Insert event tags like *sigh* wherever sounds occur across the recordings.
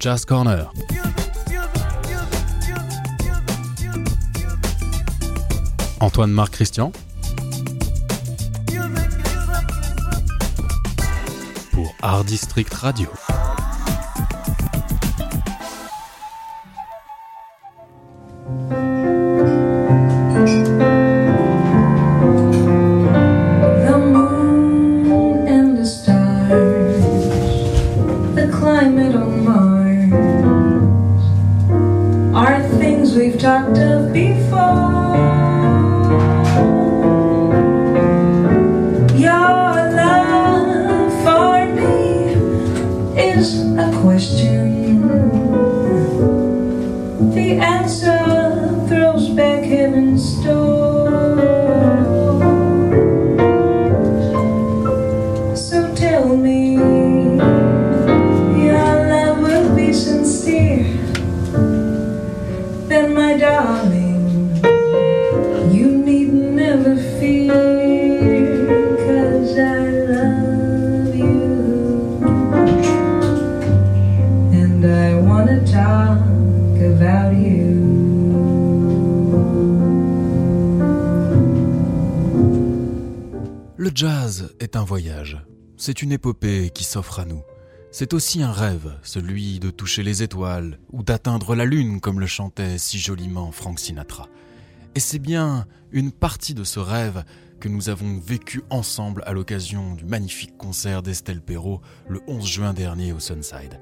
Jazz Corner. Antoine Marc Christian. Pour Art District Radio. The answer Le jazz est un voyage. C'est une épopée qui s'offre à nous. C'est aussi un rêve, celui de toucher les étoiles ou d'atteindre la lune comme le chantait si joliment Frank Sinatra. Et c'est bien une partie de ce rêve que nous avons vécu ensemble à l'occasion du magnifique concert d'Estelle Perrault le 11 juin dernier au Sunside.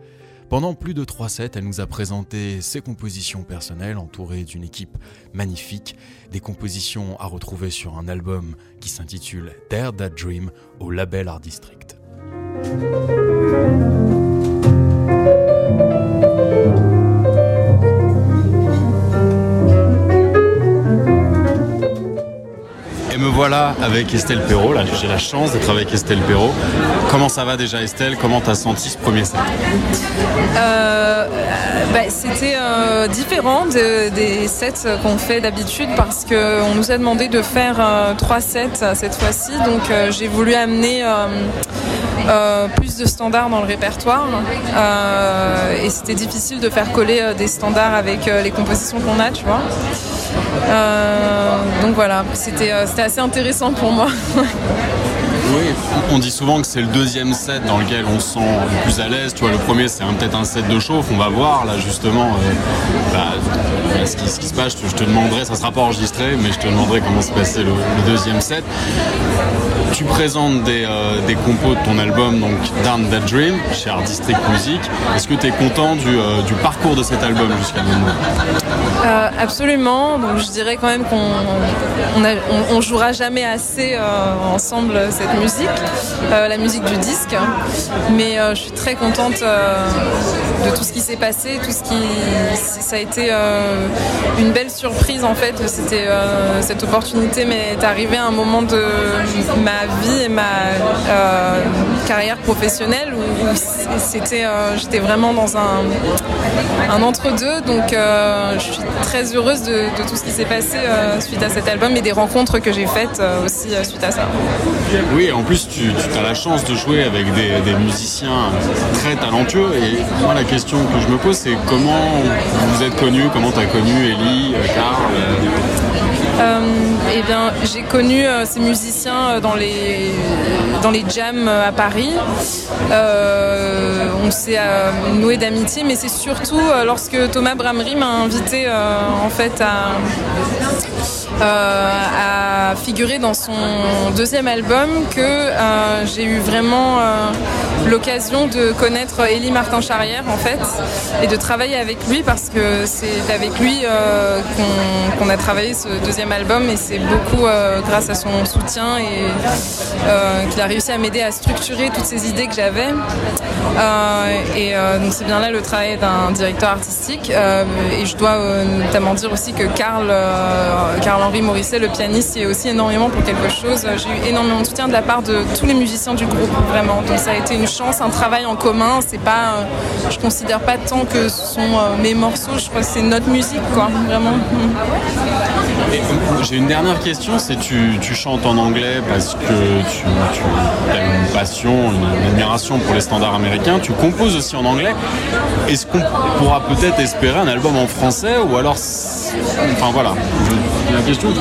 Pendant plus de trois sets, elle nous a présenté ses compositions personnelles entourées d'une équipe magnifique, des compositions à retrouver sur un album qui s'intitule Dare That Dream au label Art District. Voilà avec Estelle Perrault, là j'ai la chance d'être avec Estelle Perrault. Comment ça va déjà Estelle? Comment t'as senti ce premier set? Euh, bah, C'était euh, différent de- des sets qu'on fait d'habitude parce qu'on nous a demandé de faire euh, trois sets euh, cette fois-ci. Donc euh, j'ai voulu amener euh, euh, plus de standards dans le répertoire. Euh, et c'était difficile de faire coller euh, des standards avec euh, les compositions qu'on a, tu vois. Euh, donc voilà, c'était euh, c'était assez intéressant pour moi. *laughs* Oui, on dit souvent que c'est le deuxième set dans lequel on se sent le plus à l'aise. Tu vois, le premier c'est peut-être un set de chauffe. On va voir là justement euh, bah, ce, qui, ce qui se passe. Je te, demanderai, ça sera pas enregistré, mais je te demanderai comment se passait le deuxième set. Tu présentes des, euh, des compos de ton album, donc Down That Dream, chez Art District Music. Est-ce que tu es content du, euh, du parcours de cet album jusqu'à maintenant? Euh, absolument. Donc je dirais quand même qu'on on, jouera jamais assez ensemble cette musique, la musique du disque. Mais je suis très contente de tout ce qui s'est passé, tout ce qui ça a été une belle surprise en fait. C'était cette opportunité m'est arrivée à un moment de ma vie et ma euh, carrière professionnelle où, c'était euh, j'étais vraiment dans un un entre-deux. Donc euh, je suis très heureuse de, de tout ce qui s'est passé suite à cet album et des rencontres que j'ai faites aussi suite à ça. Oui, en plus, tu, tu as la chance de jouer avec des, des musiciens très talentueux. Et moi, la question que je me pose, c'est comment vous êtes connus, comment tu as connu Ellie, Euh, eh bien, j'ai connu euh, ces musiciens euh, dans les, jams euh, à Paris. On s'est noué d'amitié, mais c'est surtout lorsque Thomas Bramery m'a invité en fait à, figurer dans son deuxième album que j'ai eu vraiment l'occasion de connaître Élie Martin Charrière en fait et de travailler avec lui parce que c'est avec lui euh, qu'on a travaillé ce deuxième album et c'est beaucoup euh, grâce à son soutien et euh, qu'il a réussi à m'aider à structurer toutes ces idées que j'avais. Et donc c'est bien là le travail d'un directeur artistique. Et je dois notamment dire aussi que Karl Karl Henri Morisset le pianiste y est aussi énormément pour quelque chose. J'ai eu énormément de soutien de la part de tous les musiciens du groupe vraiment. Donc ça a été chance un travail en commun c'est pas euh, je considère pas tant que ce sont euh, mes morceaux je crois que c'est notre musique quoi vraiment J'ai une dernière question, c'est tu, tu chantes en anglais parce que tu, tu as une passion, une, admiration pour les standards américains. Tu composes aussi en anglais. Est-ce qu'on pourra peut-être espérer un album en français ou alors, enfin voilà, la question que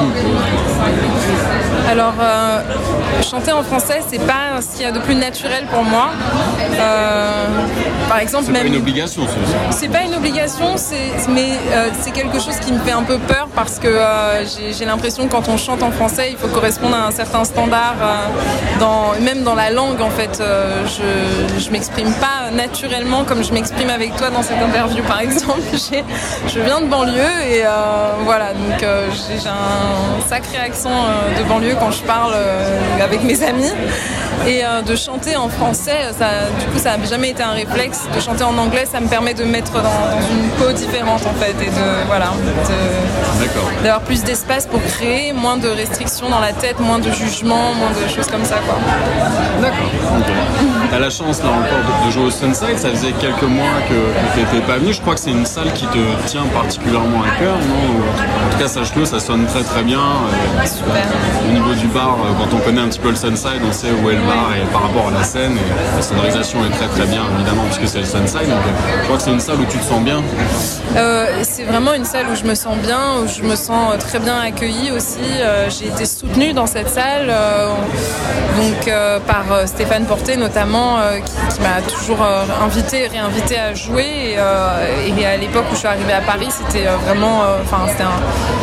Alors, euh, chanter en français, c'est pas ce qu'il y a de plus naturel pour moi. Euh, par exemple, c'est même. pas une obligation, c'est pas une obligation, mais euh, c'est quelque chose qui me fait un peu peur parce que j'ai l'impression que quand on chante en français, il faut correspondre à un certain standard, dans, même dans la langue en fait. je, je m'exprime pas naturellement comme je m'exprime avec toi dans cette interview par exemple. *laughs* je viens de banlieue et voilà, donc j'ai un sacré accent de banlieue quand je parle euh, avec mes amis. Et euh, de chanter en français, ça, du coup, ça n'a jamais été un réflexe. De chanter en anglais, ça me permet de me mettre dans, une peau différente en fait et de voilà, d'avoir plus d'espace pour créer, moins de restrictions dans la tête, moins de jugements, moins de choses comme ça quoi. D'accord. T'as la chance là encore de, jouer au Sunside. Ça faisait quelques mois que, tu n'étais pas venu. Je crois que c'est une salle qui te tient particulièrement à cœur, non Sache-le, ça sonne très très bien. Euh, Super. Au niveau du bar, euh, quand on connaît un petit peu le Sunside, on sait où est le bar et par rapport à la scène. Et la sonorisation est très très bien, évidemment, puisque c'est le Sunside. Donc, euh, je crois que c'est une salle où tu te sens bien. c'est vraiment une salle où je me sens bien, où je me sens très bien accueillie aussi. J'ai été soutenue dans cette salle, donc par Stéphane Porté notamment, qui, m'a toujours invité, réinvité à jouer. Et, à l'époque où je suis arrivée à Paris, c'était vraiment, enfin c'était un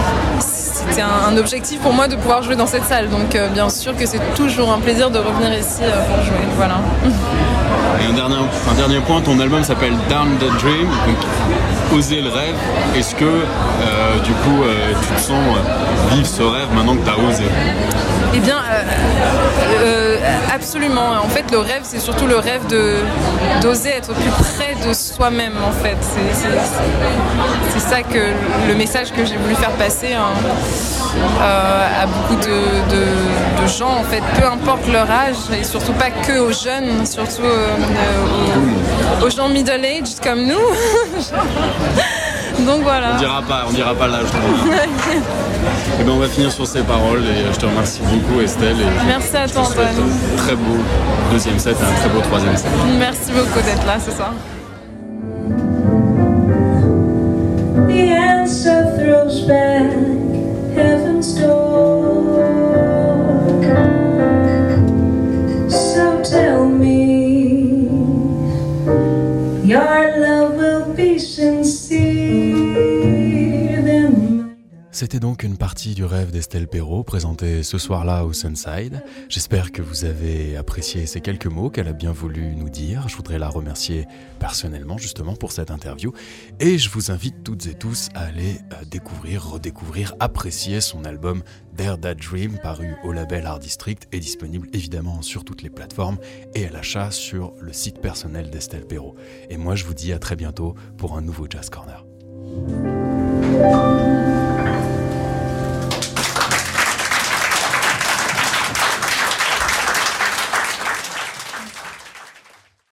c'était un, objectif pour moi de pouvoir jouer dans cette salle. Donc euh, bien sûr que c'est toujours un plaisir de revenir ici euh, pour jouer. Voilà. Et un dernier, dernier point, ton album s'appelle Down the Dream, oser le rêve. Est-ce que euh, du coup tu te sens vivre ce rêve maintenant que tu as osé? Eh bien, absolument. En fait, le rêve, c'est surtout le rêve d'oser être plus près de soi-même. En fait, c'est ça que le message que j'ai voulu faire passer. Hein. Euh, à beaucoup de, gens, en fait, peu importe leur âge, et surtout pas que aux jeunes, surtout euh, aux, gens middle-aged comme nous. *laughs* Donc voilà. On dira pas, on dira pas l'âge. et *laughs* eh ben on va finir sur ces paroles et je te remercie beaucoup Estelle. Et Merci à toi Antoine. très beau deuxième set et un très beau troisième set. Merci beaucoup d'être là ce soir. C'était donc une partie du rêve d'Estelle Perrault présentée ce soir-là au Sunside. J'espère que vous avez apprécié ces quelques mots qu'elle a bien voulu nous dire. Je voudrais la remercier personnellement justement pour cette interview et je vous invite toutes et tous à aller euh, découvrir, redécouvrir, apprécier son album Dare That Dream paru au label Art District et disponible évidemment sur toutes les plateformes et à l'achat sur le site personnel d'Estelle Perrault. Et moi je vous dis à très bientôt pour un nouveau Jazz Corner.